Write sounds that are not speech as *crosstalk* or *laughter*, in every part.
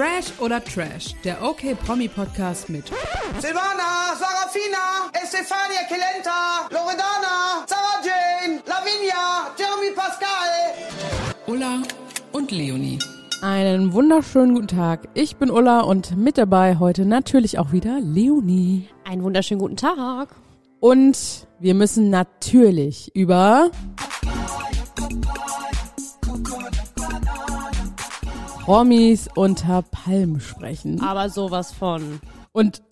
Fresh oder Trash, der OK Promi Podcast mit Silvana, Sarafina, Estefania Kelenta, Loredana, Sarah Jane, Lavinia, Jeremy Pascal. Ulla und Leonie. Einen wunderschönen guten Tag. Ich bin Ulla und mit dabei heute natürlich auch wieder Leonie. Einen wunderschönen guten Tag. Und wir müssen natürlich über Promis unter Palmen sprechen. Aber sowas von. Und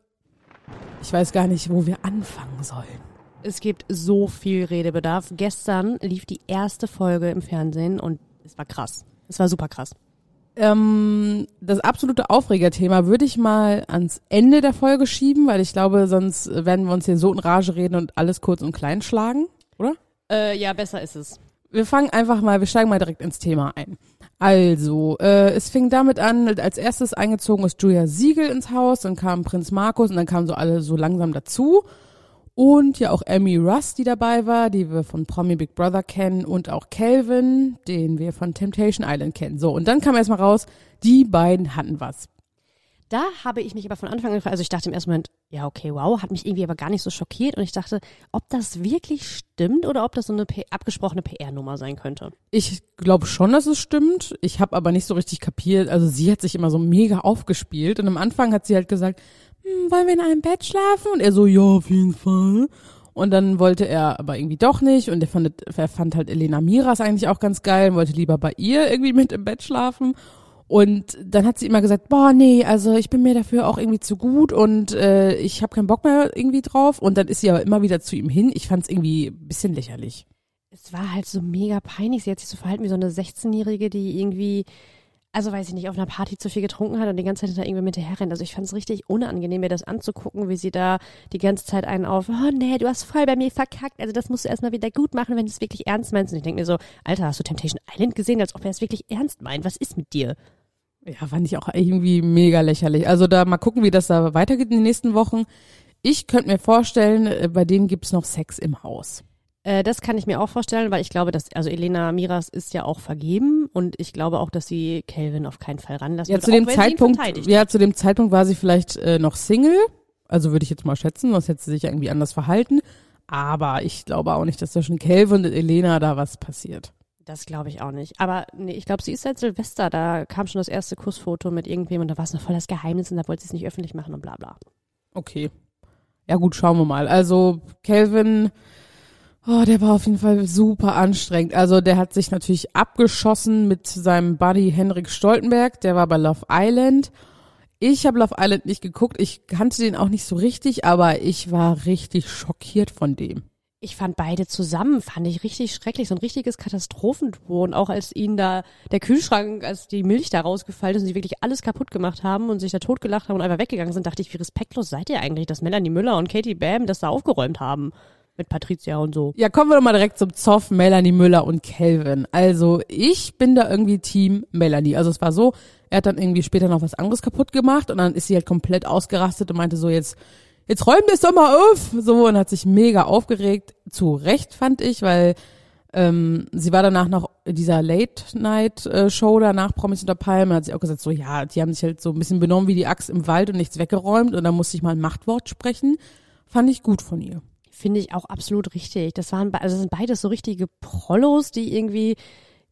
ich weiß gar nicht, wo wir anfangen sollen. Es gibt so viel Redebedarf. Gestern lief die erste Folge im Fernsehen und es war krass. Es war super krass. Ähm, das absolute Aufregerthema würde ich mal ans Ende der Folge schieben, weil ich glaube, sonst werden wir uns hier so in Rage reden und alles kurz und klein schlagen, oder? Äh, ja, besser ist es. Wir fangen einfach mal, wir steigen mal direkt ins Thema ein. Also, äh, es fing damit an, als erstes eingezogen ist Julia Siegel ins Haus, dann kam Prinz Markus und dann kamen so alle so langsam dazu. Und ja auch Amy Russ, die dabei war, die wir von Promi Big Brother kennen und auch Calvin, den wir von Temptation Island kennen. So, und dann kam erstmal raus, die beiden hatten was. Da habe ich mich aber von Anfang an gefragt, also ich dachte im ersten Moment, ja, okay, wow, hat mich irgendwie aber gar nicht so schockiert und ich dachte, ob das wirklich stimmt oder ob das so eine P abgesprochene PR-Nummer sein könnte. Ich glaube schon, dass es stimmt. Ich habe aber nicht so richtig kapiert. Also sie hat sich immer so mega aufgespielt und am Anfang hat sie halt gesagt, hm, wollen wir in einem Bett schlafen? Und er so, ja, auf jeden Fall. Und dann wollte er aber irgendwie doch nicht und er fand, er fand halt Elena Miras eigentlich auch ganz geil und wollte lieber bei ihr irgendwie mit im Bett schlafen. Und dann hat sie immer gesagt, boah, nee, also ich bin mir dafür auch irgendwie zu gut und äh, ich habe keinen Bock mehr irgendwie drauf. Und dann ist sie aber immer wieder zu ihm hin. Ich fand es irgendwie bisschen lächerlich. Es war halt so mega peinlich. Sie hat sich so verhalten wie so eine 16-Jährige, die irgendwie, also weiß ich nicht, auf einer Party zu viel getrunken hat und die ganze Zeit da irgendwie mit hinterher rennt. Also ich fand es richtig unangenehm, mir das anzugucken, wie sie da die ganze Zeit einen auf, oh nee, du hast voll bei mir verkackt. Also das musst du erstmal wieder gut machen, wenn du es wirklich ernst meinst. Und ich denke mir so, Alter, hast du Temptation Island gesehen, als ob er es wirklich ernst meint? Was ist mit dir? Ja, fand ich auch irgendwie mega lächerlich. Also da mal gucken, wie das da weitergeht in den nächsten Wochen. Ich könnte mir vorstellen, äh, bei denen gibt's noch Sex im Haus. Äh, das kann ich mir auch vorstellen, weil ich glaube, dass, also Elena Miras ist ja auch vergeben und ich glaube auch, dass sie Calvin auf keinen Fall ranlassen Ja, wird, zu dem Zeitpunkt, ja, zu dem Zeitpunkt war sie vielleicht äh, noch Single. Also würde ich jetzt mal schätzen, sonst hätte sie sich ja irgendwie anders verhalten. Aber ich glaube auch nicht, dass zwischen Calvin und Elena da was passiert. Das glaube ich auch nicht. Aber nee, ich glaube, sie ist seit Silvester, da kam schon das erste Kussfoto mit irgendwem und da war es noch voll das Geheimnis und da wollte sie es nicht öffentlich machen und bla bla. Okay. Ja gut, schauen wir mal. Also Calvin, oh, der war auf jeden Fall super anstrengend. Also der hat sich natürlich abgeschossen mit seinem Buddy Henrik Stoltenberg. Der war bei Love Island. Ich habe Love Island nicht geguckt. Ich kannte den auch nicht so richtig, aber ich war richtig schockiert von dem. Ich fand beide zusammen, fand ich richtig schrecklich, so ein richtiges Katastrophenduo. Und auch als ihnen da der Kühlschrank, als die Milch da rausgefallen ist und sie wirklich alles kaputt gemacht haben und sich da totgelacht haben und einfach weggegangen sind, dachte ich, wie respektlos seid ihr eigentlich, dass Melanie Müller und Katie Bam das da aufgeräumt haben. Mit Patricia und so. Ja, kommen wir doch mal direkt zum Zoff, Melanie Müller und Calvin. Also ich bin da irgendwie Team Melanie. Also es war so, er hat dann irgendwie später noch was anderes kaputt gemacht und dann ist sie halt komplett ausgerastet und meinte so jetzt, jetzt räum das doch mal auf. So und hat sich mega aufgeregt. Zu Recht fand ich, weil ähm, sie war danach noch in dieser Late-Night-Show danach Promis unter Palme, hat sie auch gesagt, so ja, die haben sich halt so ein bisschen benommen wie die Axt im Wald und nichts weggeräumt und da musste ich mal ein Machtwort sprechen. Fand ich gut von ihr. Finde ich auch absolut richtig. Das waren, also das sind beides so richtige Prollos, die irgendwie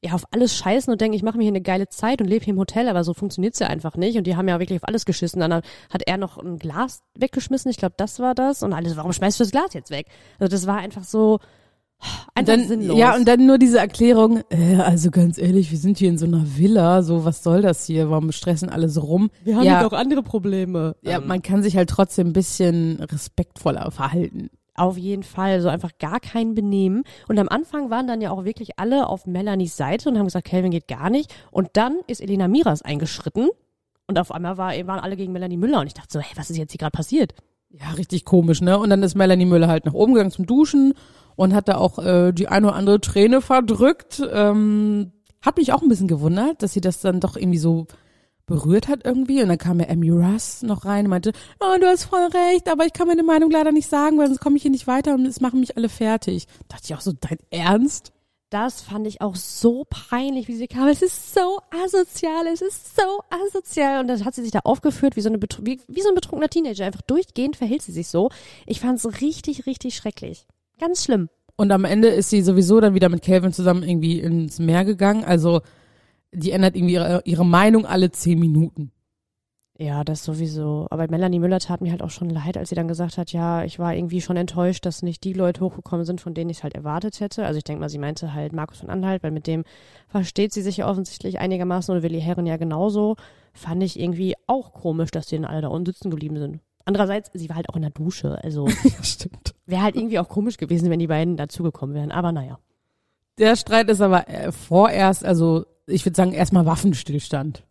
ja auf alles scheißen und denken, ich mache mir hier eine geile Zeit und lebe hier im Hotel, aber so funktioniert's ja einfach nicht. Und die haben ja wirklich auf alles geschissen. Dann hat er noch ein Glas weggeschmissen, ich glaube, das war das. Und alles, warum schmeißt du das Glas jetzt weg? Also das war einfach so einfach dann, sinnlos. Ja, und dann nur diese Erklärung, äh, also ganz ehrlich, wir sind hier in so einer Villa, so was soll das hier, warum stressen alle so rum? wir haben ja, doch andere Probleme. ja, Ähm, man kann sich halt trotzdem ein bisschen respektvoller verhalten. Auf jeden Fall, so einfach gar kein Benehmen. Und am Anfang waren dann ja auch wirklich alle auf Melanies Seite und haben gesagt, Calvin geht gar nicht. Und dann ist Elena Miras eingeschritten und auf einmal war, waren alle gegen Melanie Müller und ich dachte so, hey, was ist jetzt hier gerade passiert? Ja, richtig komisch, ne? Und dann ist Melanie Müller halt nach oben gegangen zum Duschen und hat da auch äh, die eine oder andere Träne verdrückt. Ähm, hat mich auch ein bisschen gewundert, dass sie das dann doch irgendwie so berührt hat irgendwie. Und dann kam ja Amy Russ noch rein und meinte, oh, du hast voll recht, aber ich kann meine Meinung leider nicht sagen, weil sonst komme ich hier nicht weiter und es machen mich alle fertig. Da dachte ich auch so, dein Ernst? das fand ich auch so peinlich, wie sie kam. Es ist so asozial, es ist so asozial. Und dann hat sie sich da aufgeführt wie so, eine Betru wie, wie so ein betrunkener Teenager. Einfach durchgehend verhält sie sich so. Ich fand es richtig, richtig schrecklich. Ganz schlimm. Und am Ende ist sie sowieso dann wieder mit Calvin zusammen irgendwie ins Meer gegangen. Also die ändert irgendwie ihre, ihre Meinung alle zehn Minuten. Ja, das sowieso. Aber Melanie Müller tat mir halt auch schon leid, als sie dann gesagt hat, ja, ich war irgendwie schon enttäuscht, dass nicht die Leute hochgekommen sind, von denen ich es halt erwartet hätte. Also ich denke mal, sie meinte halt Markus von Anhalt, weil mit dem versteht sie sich ja offensichtlich einigermaßen und Willi Herren ja genauso. Fand ich irgendwie auch komisch, dass die dann alle da unten sitzen geblieben sind. Andererseits, sie war halt auch in der Dusche, also *laughs* Ja, stimmt. wäre halt irgendwie auch komisch gewesen, wenn die beiden dazugekommen wären. Aber naja. Der Streit ist aber äh, vorerst, also ich würde sagen, erstmal Waffenstillstand.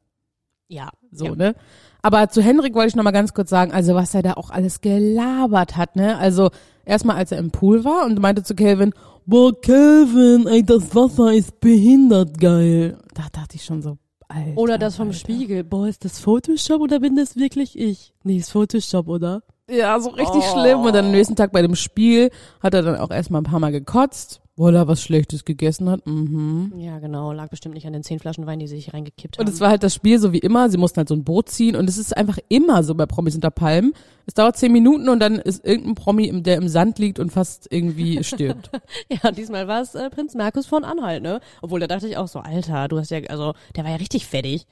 Ja, So, ja. ne? Aber zu Henrik wollte ich noch mal ganz kurz sagen, also was er da auch alles gelabert hat, ne? Also erstmal, als er im Pool war und meinte zu Calvin, boah, Calvin, ey, das Wasser ist behindert geil. Da dachte ich schon so, Alter. Oder das vom Alter. Spiegel. Boah, ist das Photoshop oder bin das wirklich ich? Nee, ist Photoshop, oder? Ja, so richtig Oh. schlimm. Und dann am nächsten Tag bei dem Spiel hat er dann auch erstmal ein paar Mal gekotzt, weil er was Schlechtes gegessen hat. Mhm. Ja, genau. Lag bestimmt nicht an den zehn Flaschen Wein, die sie sich reingekippt Und haben. es war halt das Spiel so wie immer. Sie mussten halt so ein Boot ziehen und es ist einfach immer so bei Promis unter Palmen. Es dauert zehn Minuten und dann ist irgendein Promi, der im Sand liegt und fast irgendwie *laughs* stirbt. Ja, diesmal war es äh, Prinz Markus von Anhalt, ne? Obwohl, da dachte ich auch so, Alter, du hast ja, also, der war ja richtig fettig.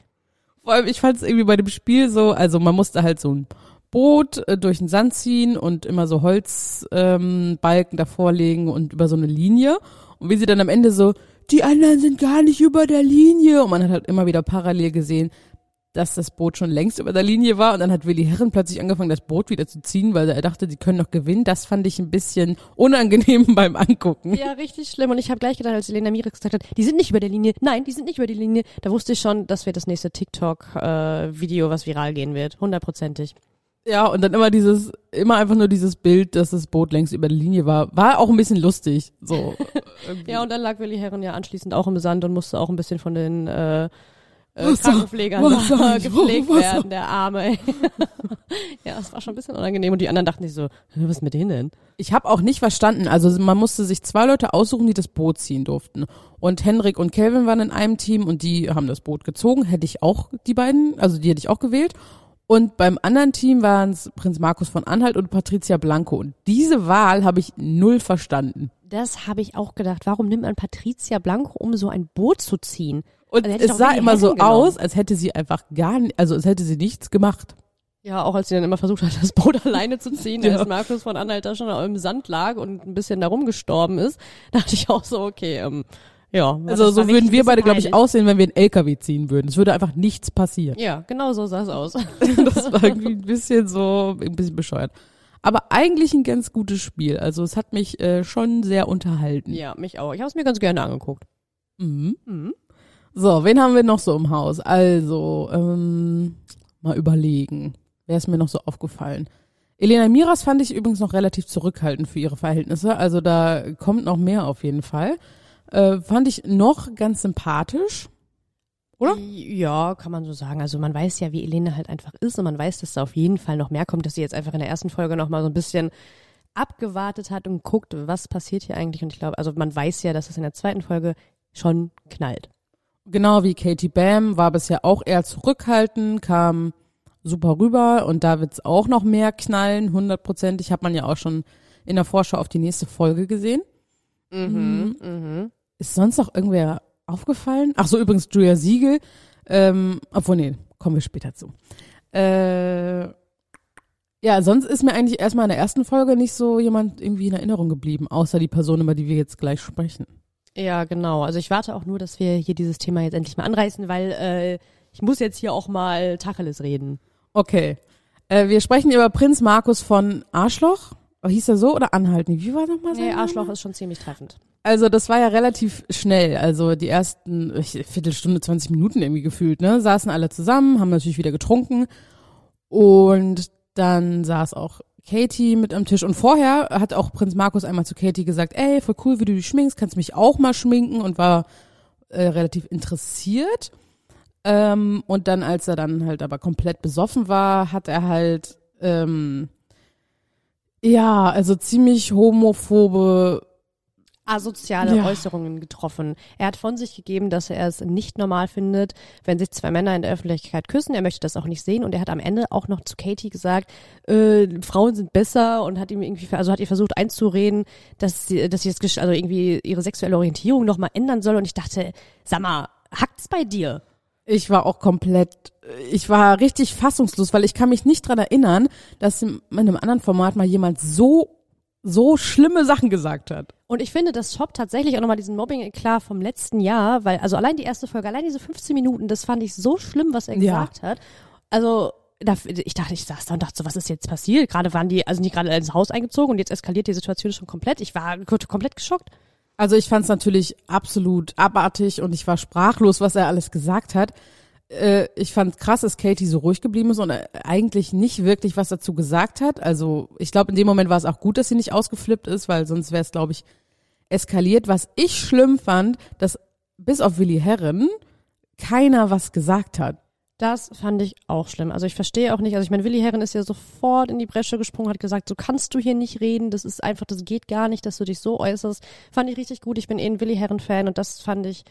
Vor allem, ich fand es irgendwie bei dem Spiel so, also man musste halt so ein Boot äh, durch den Sand ziehen und immer so Holzbalken ähm, Balken davor legen und über so eine Linie. Und wie sie dann am Ende so, die anderen sind gar nicht über der Linie. Und man hat halt immer wieder parallel gesehen, dass das Boot schon längst über der Linie war. Und dann hat Willi Herren plötzlich angefangen, das Boot wieder zu ziehen, weil er dachte, die können noch gewinnen. Das fand ich ein bisschen unangenehm *laughs* beim Angucken. Ja, richtig schlimm. Und ich habe gleich gedacht, als Elena Mirex gesagt hat, die sind nicht über der Linie. Nein, die sind nicht über die Linie. Da wusste ich schon, das wird das nächste TikTok-Video, was viral gehen wird. Hundertprozentig. Ja, und dann immer dieses, immer einfach nur dieses Bild, dass das Boot längst über der Linie war. War auch ein bisschen lustig. So. *laughs* Ja, und dann lag Willi Herren ja anschließend auch im Sand und musste auch ein bisschen von den äh, äh, Krankenpflegern da *laughs* gepflegt Wasser. werden, der Arme. *laughs* ja, es war schon ein bisschen unangenehm. Und die anderen dachten sich so, "Hä, was ist mit denen denn? Ich habe auch nicht verstanden. Also man musste sich zwei Leute aussuchen, die das Boot ziehen durften. Und Henrik und Kelvin waren in einem Team und die haben das Boot gezogen. Hätte ich auch die beiden, also die hätte ich auch gewählt. Und beim anderen Team waren es Prinz Markus von Anhalt und Patricia Blanco. Und diese Wahl habe ich null verstanden. Das habe ich auch gedacht. Warum nimmt man Patricia Blanco, um so ein Boot zu ziehen? Und Also es sah immer so genommen. aus, als hätte sie einfach gar nicht, also als hätte sie nichts gemacht. Ja, auch als sie dann immer versucht hat, das Boot *laughs* alleine zu ziehen, Ja. als Markus von Anhalt da schon im Sand lag und ein bisschen da rumgestorben ist, *laughs* dachte ich auch so, okay, ähm, ja. Also das so würden wir beide, glaube ich, aussehen, wenn wir einen LKW ziehen würden. Es würde einfach nichts passieren. Ja, genau so sah es aus. *laughs* *laughs* Das war irgendwie ein bisschen so, ein bisschen bescheuert. Aber eigentlich ein ganz gutes Spiel. Also es hat mich äh, schon sehr unterhalten. ja, mich auch. Ich habe es mir ganz gerne angeguckt. Mhm. Mhm. So, wen haben wir noch so im Haus? Also, ähm, mal überlegen. Wer ist mir noch so aufgefallen? Elena Miras fand ich übrigens noch relativ zurückhaltend für ihre Verhältnisse. Also da kommt noch mehr auf jeden Fall. Äh, fand ich noch ganz sympathisch. Oder? Ja, kann man so sagen. Also man weiß ja, wie Elene halt einfach ist und man weiß, dass da auf jeden Fall noch mehr kommt, dass sie jetzt einfach in der ersten Folge noch mal so ein bisschen abgewartet hat und guckt, was passiert hier eigentlich. Und ich glaube, also man weiß ja, dass es in der zweiten Folge schon knallt. Genau wie Katie Bam war bisher auch eher zurückhaltend, kam super rüber und da wird's auch noch mehr knallen, hundertprozentig. Hat man ja auch schon in der Vorschau auf die nächste Folge gesehen. Mhm. Mhm. Ist sonst noch irgendwer aufgefallen? Ach so, übrigens Julia Siegel. Ähm, obwohl, nee, kommen wir später zu. Äh, ja, sonst ist mir eigentlich erstmal in der ersten Folge nicht so jemand irgendwie in Erinnerung geblieben, außer die Person, über die wir jetzt gleich sprechen. Ja, genau. Also ich warte auch nur, dass wir hier dieses Thema jetzt endlich mal anreißen, weil äh, ich muss jetzt hier auch mal Tacheles reden. Okay. Äh, wir sprechen über Prinz Markus von Arschloch. Hieß er so oder Anhalten? Wie war nochmal sein Nee, Name? Arschloch ist schon ziemlich treffend. Also das war ja relativ schnell. Also die ersten Viertelstunde, 20 Minuten irgendwie gefühlt, ne? Saßen alle zusammen, haben natürlich wieder getrunken. Und dann saß auch Katie mit am Tisch. Und vorher hat auch Prinz Markus einmal zu Katie gesagt, ey, voll cool, wie du dich schminkst, kannst mich auch mal schminken und war äh, relativ interessiert. Ähm, und dann, als er dann halt aber komplett besoffen war, hat er halt ähm, ja, also ziemlich homophobe asoziale Ja. Äußerungen getroffen. Er hat von sich gegeben, dass er es nicht normal findet, wenn sich zwei Männer in der Öffentlichkeit küssen. Er möchte das auch nicht sehen und er hat am Ende auch noch zu Katie gesagt, äh, Frauen sind besser und hat ihm irgendwie, also hat ihr versucht einzureden, dass sie, dass sie das, also irgendwie ihre sexuelle Orientierung nochmal ändern soll und ich dachte, sag mal, hackt's bei dir? Ich war auch komplett, ich war richtig fassungslos, weil ich kann mich nicht dran erinnern, dass in einem anderen Format mal jemand so, so schlimme Sachen gesagt hat. Und ich finde, das toppt tatsächlich auch nochmal diesen Mobbing-Eklat vom letzten Jahr, weil, also allein die erste Folge, allein diese 15 Minuten, das fand ich so schlimm, was er Ja. gesagt hat. Also, ich dachte, ich saß da und dachte so, was ist jetzt passiert? Gerade waren die, also nicht gerade ins Haus eingezogen und jetzt eskaliert die Situation schon komplett. Ich war komplett geschockt. Also ich fand es natürlich absolut abartig und ich war sprachlos, was er alles gesagt hat. Äh, ich fand krass, dass Katie so ruhig geblieben ist und äh, eigentlich nicht wirklich was dazu gesagt hat. Also ich glaube, in dem Moment war es auch gut, dass sie nicht ausgeflippt ist, weil sonst wäre es, glaube ich, eskaliert. Was ich schlimm fand, dass bis auf Willi Herren keiner was gesagt hat. Das fand ich auch schlimm. Also ich verstehe auch nicht, also ich meine, Willi Herren ist ja sofort in die Bresche gesprungen, hat gesagt, so kannst du hier nicht reden, das ist einfach, das geht gar nicht, dass du dich so äußerst. Fand ich richtig gut, ich bin eh ein Willi Herren-Fan und das fand ich,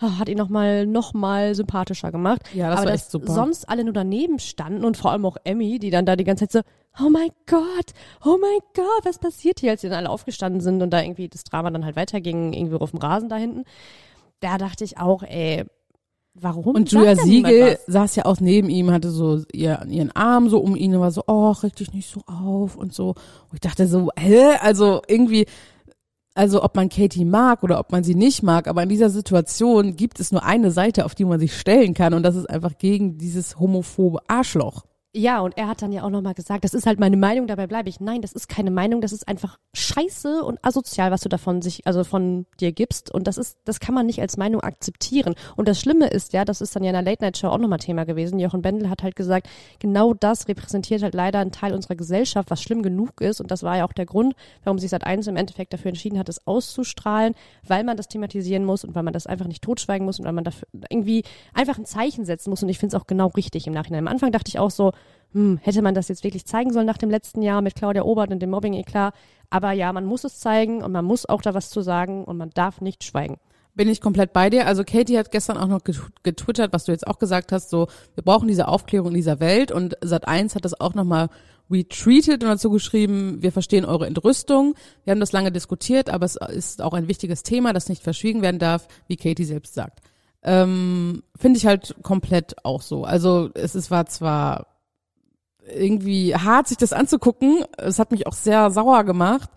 hat ihn nochmal noch mal sympathischer gemacht. Ja, das Aber war echt super. sonst alle nur daneben standen und vor allem auch Emmy, die dann da die ganze Zeit so, oh mein Gott, oh mein Gott, was passiert hier, als die dann alle aufgestanden sind und da irgendwie das Drama dann halt weiterging, irgendwie auf dem Rasen da hinten. Da dachte ich auch, ey, warum? Und Julia Siegel saß ja auch neben ihm, hatte so ihr, ihren Arm so um ihn und war so, oh, reg dich nicht so auf und so. Und ich dachte so, hä? Also irgendwie, also ob man Katie mag oder ob man sie nicht mag, aber in dieser Situation gibt es nur eine Seite, auf die man sich stellen kann und das ist einfach gegen dieses homophobe Arschloch. Ja, und er hat dann ja auch nochmal gesagt, das ist halt meine Meinung, dabei bleibe ich. Nein, das ist keine Meinung, das ist einfach scheiße und asozial, was du davon sich, also von dir gibst. Und das ist, das kann man nicht als Meinung akzeptieren. Und das Schlimme ist ja, das ist dann ja in der Late Night Show auch nochmal Thema gewesen. Jochen Bendel hat halt gesagt, genau das repräsentiert halt leider einen Teil unserer Gesellschaft, was schlimm genug ist. Und das war ja auch der Grund, warum sich seit eins im Endeffekt dafür entschieden hat, es auszustrahlen, weil man das thematisieren muss und weil man das einfach nicht totschweigen muss und weil man dafür irgendwie einfach ein Zeichen setzen muss. Und ich finde es auch genau richtig im Nachhinein. Am Anfang dachte ich auch so, hm, hätte man das jetzt wirklich zeigen sollen nach dem letzten Jahr mit Claudia Obert und dem Mobbing-Eklat. Aber ja, man muss es zeigen und man muss auch da was zu sagen und man darf nicht schweigen. Bin ich komplett bei dir. Also Katie hat gestern auch noch get- getwittert, was du jetzt auch gesagt hast, so, wir brauchen diese Aufklärung in dieser Welt und Sat1 hat das auch nochmal retweetet und dazu geschrieben, wir verstehen eure Entrüstung. Wir haben das lange diskutiert, aber es ist auch ein wichtiges Thema, das nicht verschwiegen werden darf, wie Katie selbst sagt. Ähm, Finde ich halt komplett auch so. Also es ist, war zwar irgendwie hart, sich das anzugucken, es hat mich auch sehr sauer gemacht,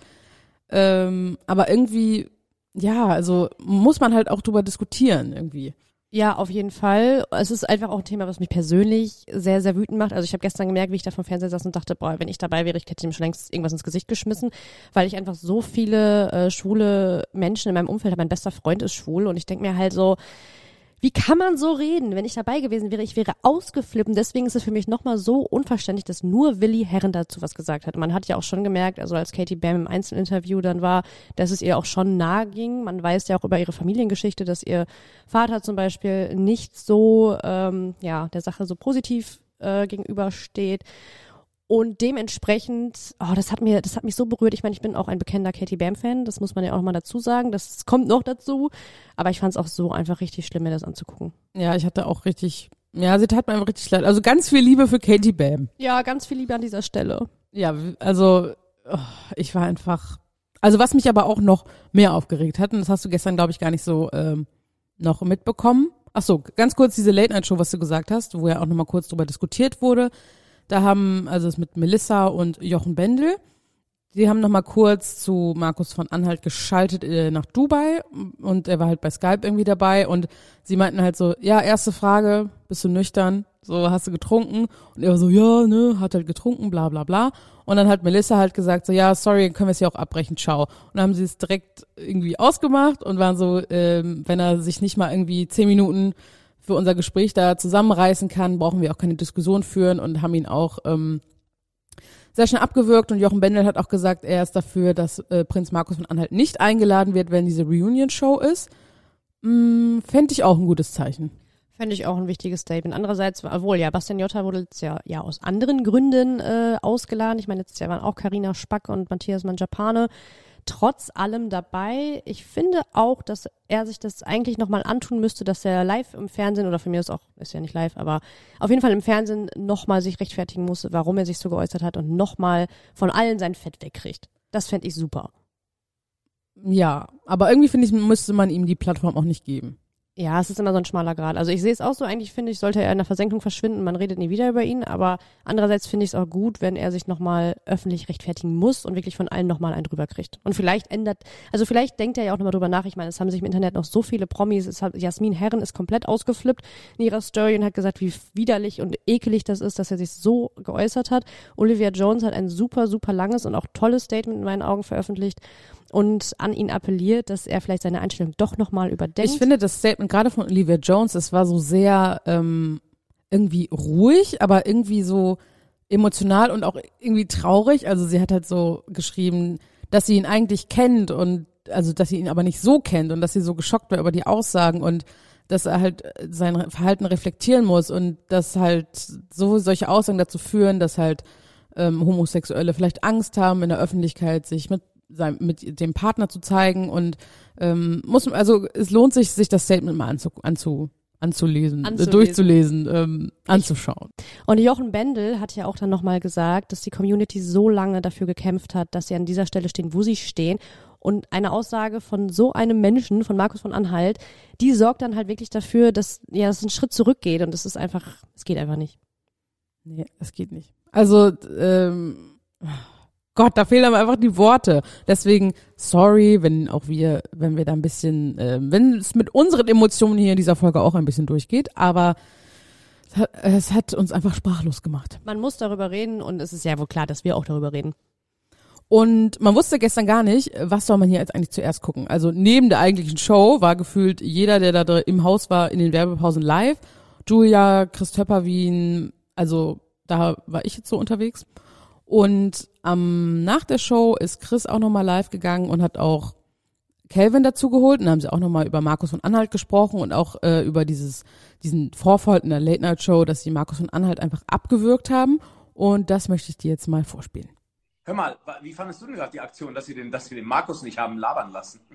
ähm, aber irgendwie ja, also muss man halt auch drüber diskutieren irgendwie. Ja, auf jeden Fall. Es ist einfach auch ein Thema, was mich persönlich sehr, sehr wütend macht. Also ich habe gestern gemerkt, wie ich da vom Fernseher saß und dachte, boah, wenn ich dabei wäre, ich hätte ihm schon längst irgendwas ins Gesicht geschmissen, weil ich einfach so viele äh, schwule Menschen in meinem Umfeld habe. Mein bester Freund ist schwul und ich denke mir halt so, wie kann man so reden? Wenn ich dabei gewesen wäre, ich wäre ausgeflippt. Und deswegen ist es für mich nochmal so unverständlich, dass nur Willi Herren dazu was gesagt hat. Man hat ja auch schon gemerkt, also als Katie Bam im Einzelinterview dann war, dass es ihr auch schon nahe ging. Man weiß ja auch über ihre Familiengeschichte, dass ihr Vater zum Beispiel nicht so, ähm, ja, der Sache so positiv äh, gegenübersteht. Und dementsprechend, oh, das hat mir, das hat mich so berührt. Ich meine, ich bin auch ein bekennender Katie Bam-Fan, das muss man ja auch mal dazu sagen. Das kommt noch dazu. Aber ich fand es auch so einfach richtig schlimm, mir das anzugucken. Ja, ich hatte auch richtig, ja, sie tat mir einfach richtig leid. Also ganz viel Liebe für Katie Bam. Ja, ganz viel Liebe an dieser Stelle. Ja, also oh, ich war einfach, also was mich aber auch noch mehr aufgeregt hat, und das hast du gestern, glaube ich, gar nicht so ähm, noch mitbekommen. Ach so, ganz kurz diese Late-Night-Show, was du gesagt hast, wo ja auch nochmal kurz drüber diskutiert wurde. Da haben, also es mit Melissa und Jochen Bendel, die haben nochmal kurz zu Markus von Anhalt geschaltet äh, nach Dubai und er war halt bei Skype irgendwie dabei und sie meinten halt so, ja, erste Frage, bist du nüchtern? So, hast du getrunken? Und er war so, ja, ne, hat halt getrunken, bla bla bla. Und dann hat Melissa halt gesagt, so, ja, sorry, können wir es ja auch abbrechen, ciao. Und dann haben sie es direkt irgendwie ausgemacht und waren so, ähm, wenn er sich nicht mal irgendwie zehn Minuten für unser Gespräch da zusammenreißen kann, brauchen wir auch keine Diskussion führen und haben ihn auch ähm, sehr schnell abgewürgt und Jochen Bendel hat auch gesagt, er ist dafür, dass äh, Prinz Markus von Anhalt nicht eingeladen wird, wenn diese Reunion-Show ist. Mm, Fände ich auch ein gutes Zeichen. Fände ich auch ein wichtiges Statement. Andererseits, obwohl ja, Bastian Jotta wurde jetzt ja, ja aus anderen Gründen äh, ausgeladen. Ich meine, Jahr waren auch Karina Spack und Matthias Manjapane trotz allem dabei. Ich finde auch, dass er sich das eigentlich nochmal antun müsste, dass er live im Fernsehen oder von mir ist auch, ist ja nicht live, aber auf jeden Fall im Fernsehen nochmal sich rechtfertigen muss, warum er sich so geäußert hat und nochmal von allen sein Fett wegkriegt. Das fände ich super. Ja, aber irgendwie finde ich, müsste man ihm die Plattform auch nicht geben. Ja, es ist immer so ein schmaler Grad. Also ich sehe es auch so, eigentlich finde ich, sollte er in der Versenkung verschwinden, man redet nie wieder über ihn, aber andererseits finde ich es auch gut, wenn er sich nochmal öffentlich rechtfertigen muss und wirklich von allen nochmal einen drüber kriegt. Und vielleicht ändert, also vielleicht denkt er ja auch nochmal drüber nach. Ich meine, es haben sich im Internet noch so viele Promis, es hat, Jasmin Herren ist komplett ausgeflippt in ihrer Story und hat gesagt, wie widerlich und ekelig das ist, dass er sich so geäußert hat. Olivia Jones hat ein super, super langes und auch tolles Statement in meinen Augen veröffentlicht und an ihn appelliert, dass er vielleicht seine Einstellung doch nochmal überdenkt. Ich finde das Statement gerade von Olivia Jones, es war so sehr ähm, irgendwie ruhig, aber irgendwie so emotional und auch irgendwie traurig. Also sie hat halt so geschrieben, dass sie ihn eigentlich kennt und also dass sie ihn aber nicht so kennt und dass sie so geschockt war über die Aussagen und dass er halt sein Verhalten reflektieren muss und dass halt so solche Aussagen dazu führen, dass halt ähm, Homosexuelle vielleicht Angst haben, in der Öffentlichkeit sich mit sein, mit dem Partner zu zeigen und ähm, muss also es lohnt sich, sich das Statement mal anzu, anzu, anzulesen, Anzulesen. Äh, durchzulesen, ähm, anzuschauen. Und Jochen Bendel hat ja auch dann nochmal gesagt, dass die Community so lange dafür gekämpft hat, dass sie an dieser Stelle stehen, wo sie stehen. Und eine Aussage von so einem Menschen, von Markus von Anhalt, die sorgt dann halt wirklich dafür, dass ja, es einen Schritt zurückgeht und es ist einfach, es geht einfach nicht. Nee, das geht nicht. Also, ähm, Gott, da fehlen einem einfach die Worte. Deswegen, sorry, wenn auch wir, wenn wir da ein bisschen, äh, wenn es mit unseren Emotionen hier in dieser Folge auch ein bisschen durchgeht, aber es hat, es hat uns einfach sprachlos gemacht. Man muss darüber reden und es ist ja wohl klar, dass wir auch darüber reden. Und man wusste gestern gar nicht, was soll man hier jetzt eigentlich zuerst gucken. Also neben der eigentlichen Show war gefühlt jeder, der da im Haus war, in den Werbepausen live. Julia, Chris Töpperwien, also da war ich jetzt so unterwegs. Und ähm, nach der Show ist Chris auch nochmal live gegangen und hat auch Calvin dazu geholt. Und dann haben sie auch nochmal über Markus von Anhalt gesprochen und auch äh, über dieses, diesen Vorfall in der Late Night Show, dass sie Markus von Anhalt einfach abgewürgt haben. Und das möchte ich dir jetzt mal vorspielen. Hör mal, wie fandest du denn gerade die Aktion, dass, sie den, dass wir den Markus nicht haben labern lassen? *laughs*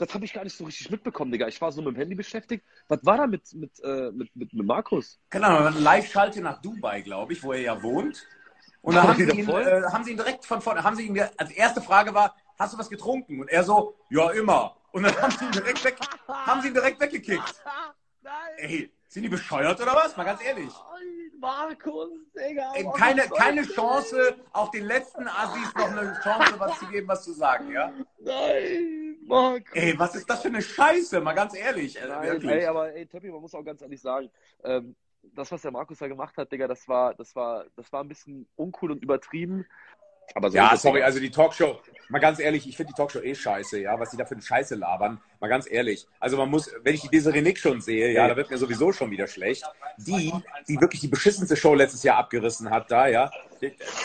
Das habe ich gar nicht so richtig mitbekommen, Digga. Ich war so mit dem Handy beschäftigt. Was war da mit, mit, äh, mit, mit, mit Markus? Keine Ahnung, eine Live-Schalte nach Dubai, glaube ich, wo er ja wohnt. Und dann haben sie, ihn, äh, haben sie ihn direkt von vorne, haben sie ihn, als erste Frage war, hast du was getrunken? Und er so, ja, immer. Und dann haben sie ihn direkt, weg, haben sie ihn direkt weggekickt. Nein, Ey, sind die bescheuert oder was? Mal ganz ehrlich. Markus, Digga. Ey, keine, keine? Chance, auch den letzten Assis noch eine Chance, was zu geben, was zu sagen, ja? Nein, Markus. Ey, was ist das für eine Scheiße? Mal ganz ehrlich. Nein, ey, aber ey, Töppi, man muss auch ganz ehrlich sagen, ähm, das, was der Markus da gemacht hat, Digga, das war, das war, das war ein bisschen uncool und übertrieben. Aber so Ja, sorry, also die Talkshow, mal ganz ehrlich, ich finde die Talkshow eh scheiße, ja, was die da für eine Scheiße labern, mal ganz ehrlich. Also man muss, wenn ich die Desiree Nick schon sehe, ja, da wird mir sowieso schon wieder schlecht. Die, die wirklich die beschissenste Show letztes Jahr abgerissen hat da, ja,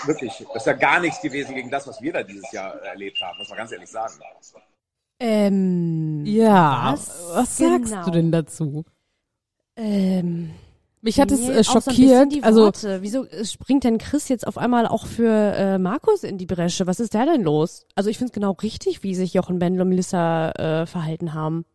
wirklich, das ist ja gar nichts gewesen gegen das, was wir da dieses Jahr erlebt haben, muss man ganz ehrlich sagen. Ähm, Ja, was, was, sagst genau? du denn dazu? Ähm, Mich hat es mir äh, so schockiert. die also. Wieso äh, springt denn Chris jetzt auf einmal auch für äh, Markus in die Bresche? Was ist da denn los? Also ich finde es genau richtig, wie sich Jochen Bendel und Melissa äh, verhalten haben.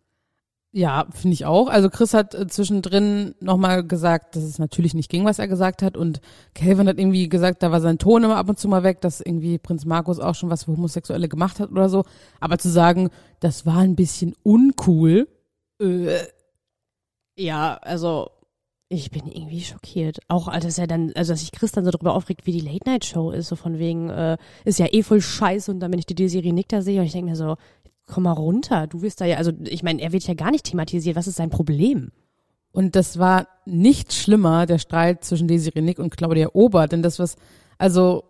Ja, finde ich auch. Also Chris hat äh, zwischendrin nochmal gesagt, dass es natürlich nicht ging, was er gesagt hat. Und Calvin hat irgendwie gesagt, da war sein Ton immer ab und zu mal weg, dass irgendwie Prinz Markus auch schon was für Homosexuelle gemacht hat oder so. Aber zu sagen, das war ein bisschen uncool, äh, Ja, also ich bin irgendwie schockiert. Auch als er dann, also dass sich Chris dann so darüber aufregt, wie die Late Night Show ist, so von wegen, äh, ist ja eh voll scheiße und dann wenn ich die Desiree Nick da sehe und ich denke mir so, komm mal runter, du wirst da ja, also ich meine, er wird ja gar nicht thematisiert, was ist sein Problem? Und das war nicht schlimmer, der Streit zwischen Desiree Nick und Claudia Ober, denn das was, also,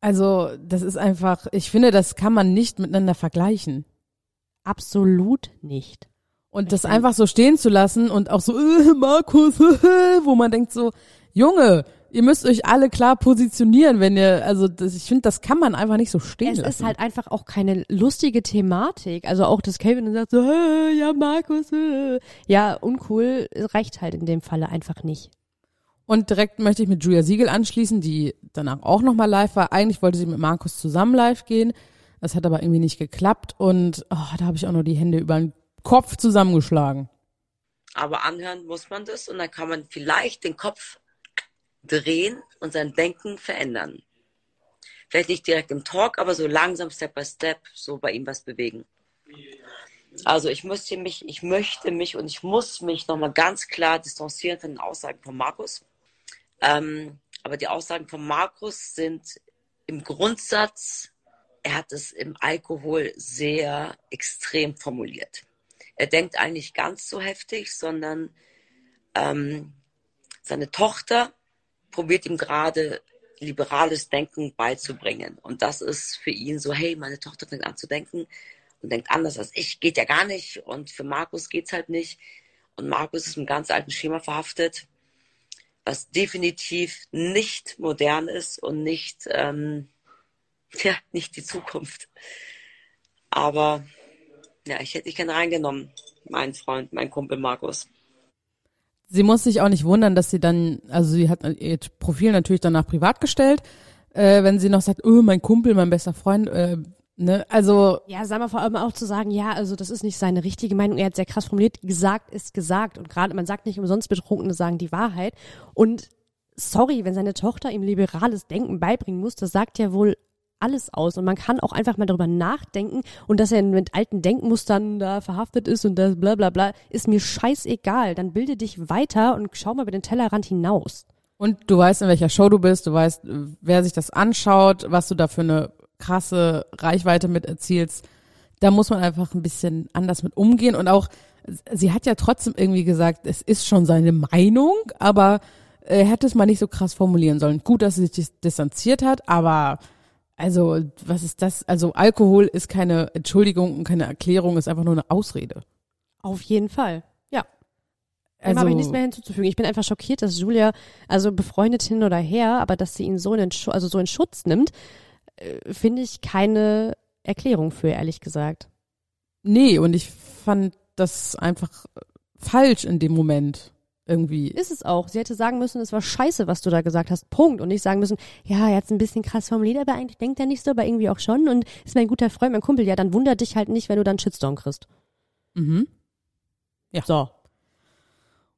also, das ist einfach, ich finde, das kann man nicht miteinander vergleichen. Absolut nicht. Und das Mhm. einfach so stehen zu lassen und auch so, äh, Markus, *laughs* wo man denkt so, Junge, ihr müsst euch alle klar positionieren, wenn ihr, also das, ich finde, das kann man einfach nicht so stehen Es lassen. ist halt einfach auch keine lustige Thematik. Also auch, dass Calvin dann sagt so, äh, ja, Markus, äh. ja, uncool, reicht halt in dem Falle einfach nicht. Und direkt möchte ich mit Julia Siegel anschließen, die danach auch nochmal live war. Eigentlich wollte sie mit Markus zusammen live gehen. Das hat aber irgendwie nicht geklappt und oh, da habe ich auch nur die Hände über den Kopf zusammengeschlagen. Aber anhören muss man das und dann kann man vielleicht den Kopf drehen und sein Denken verändern. Vielleicht nicht direkt im Talk, aber so langsam, Step by Step, so bei ihm was bewegen. Also ich möchte mich, ich möchte mich und ich muss mich nochmal ganz klar distanzieren von den Aussagen von Markus. Ähm, aber die Aussagen von Markus sind im Grundsatz, er hat es im Alkohol sehr extrem formuliert. Er denkt eigentlich ganz so heftig, sondern ähm, seine Tochter probiert ihm gerade liberales Denken beizubringen. Und das ist für ihn so, hey, meine Tochter fängt an zu denken und denkt anders als ich, geht ja gar nicht. Und für Markus geht's halt nicht. Und Markus ist im ganz alten Schema verhaftet, was definitiv nicht modern ist und nicht, ähm, *laughs* ja, nicht die Zukunft. Aber ja, ich hätte dich gerne reingenommen, mein Freund, mein Kumpel Markus. Sie muss sich auch nicht wundern, dass sie dann, also sie hat ihr Profil natürlich danach privat gestellt, äh, wenn sie noch sagt, oh, mein Kumpel, mein bester Freund, äh, ne, also. Ja, sag mal vor allem auch zu sagen, ja, also das ist nicht seine richtige Meinung, er hat sehr krass formuliert, gesagt ist gesagt und gerade, man sagt nicht umsonst, Betrunkene sagen die Wahrheit und sorry, wenn seine Tochter ihm liberales Denken beibringen muss, das sagt ja wohl alles aus und man kann auch einfach mal darüber nachdenken und dass er mit alten Denkmustern da verhaftet ist und das bla bla bla, ist mir scheißegal. Dann bilde dich weiter und schau mal über den Tellerrand hinaus. Und du weißt, in welcher Show du bist, du weißt, wer sich das anschaut, was du da für eine krasse Reichweite mit erzielst. Da muss man einfach ein bisschen anders mit umgehen und auch, sie hat ja trotzdem irgendwie gesagt, es ist schon seine Meinung, aber er hätte es mal nicht so krass formulieren sollen. Gut, dass sie sich distanziert hat, aber also, was ist das? Also, Alkohol ist keine Entschuldigung und keine Erklärung, ist einfach nur eine Ausrede. Auf jeden Fall. Ja. Dem Also, habe ich nichts mehr hinzuzufügen. Ich bin einfach schockiert, dass Julia, also befreundet hin oder her, aber dass sie ihn so in, also so in Schutz nimmt, äh, finde ich keine Erklärung für, ehrlich gesagt. nee, und ich fand das einfach falsch in dem Moment. Irgendwie. Ist es auch. Sie hätte sagen müssen, es war scheiße, was du da gesagt hast. Punkt. Und nicht sagen müssen, ja, er hat es ein bisschen krass formuliert, aber eigentlich denkt er nicht so, aber irgendwie auch schon und ist mein guter Freund, mein Kumpel. Ja, dann wundert dich halt nicht, wenn du dann Shitstorm kriegst. Mhm. Ja. So.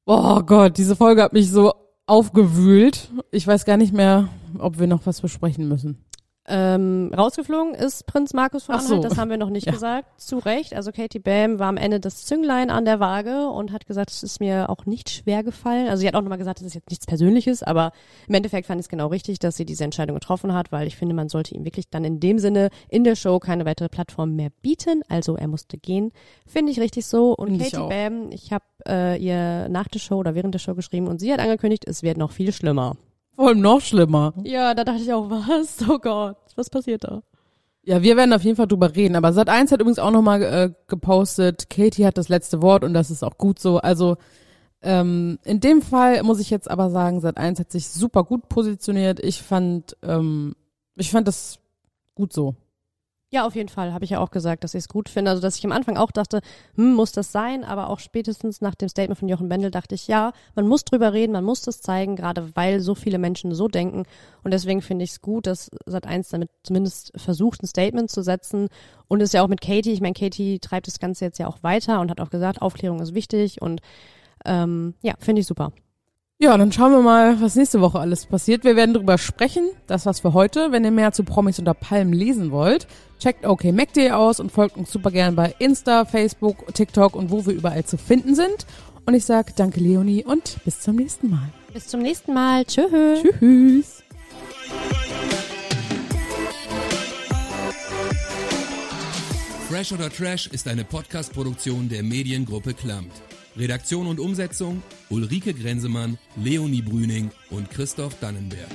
Oh Gott, diese Folge hat mich so aufgewühlt. Ich weiß gar nicht mehr, ob wir noch was besprechen müssen. Ähm, rausgeflogen ist Prinz Markus von Ach so. Anhalt, das haben wir noch nicht *laughs* Ja. gesagt. Zu Recht. Also Katie Bam war am Ende das Zünglein an der Waage und hat gesagt, es ist mir auch nicht schwer gefallen. Also sie hat auch nochmal gesagt, es ist jetzt nichts Persönliches, aber im Endeffekt fand ich es genau richtig, dass sie diese Entscheidung getroffen hat, weil ich finde, man sollte ihm wirklich dann in dem Sinne in der Show keine weitere Plattform mehr bieten. Also er musste gehen. Finde ich richtig so. Und Katie. Bam, ich habe äh, ihr nach der Show oder während der Show geschrieben und sie hat angekündigt, es wird noch viel schlimmer. Vor allem noch schlimmer. Ja, da dachte ich auch, *laughs* was? Oh Gott, was passiert da? Ja, wir werden auf jeden Fall drüber reden. Aber Sat1 hat übrigens auch nochmal äh, gepostet, Katie hat das letzte Wort und das ist auch gut so. Also ähm, in dem Fall muss ich jetzt aber sagen, Sat1 hat sich super gut positioniert. Ich fand, ähm, ich fand das gut so. Ja, auf jeden Fall, habe ich ja auch gesagt, dass ich es gut finde. Also, dass ich am Anfang auch dachte, hm, muss das sein? Aber auch spätestens nach dem Statement von Jochen Bendel dachte ich, ja, man muss drüber reden, man muss das zeigen, gerade weil so viele Menschen so denken. Und deswegen finde ich es gut, dass Sat1 damit zumindest versucht, ein Statement zu setzen. Und es ist ja auch mit Katie, ich meine, Katie treibt das Ganze jetzt ja auch weiter und hat auch gesagt, Aufklärung ist wichtig und ähm, ja, finde ich super. Ja, dann schauen wir mal, was nächste Woche alles passiert. Wir werden drüber sprechen. Das war's für heute. Wenn ihr mehr zu Promis unter Palmen lesen wollt, checkt okmac.de aus und folgt uns super gern bei Insta, Facebook, TikTok und wo wir überall zu finden sind. Und ich sag danke Leonie und bis zum nächsten Mal. Bis zum nächsten Mal. Tschö. Tschüss. Fresh oder Trash ist eine Podcast-Produktion der Mediengruppe Klammt. Redaktion und Umsetzung Ulrike Grenzemann, Leonie Brüning und Christoph Dannenberg.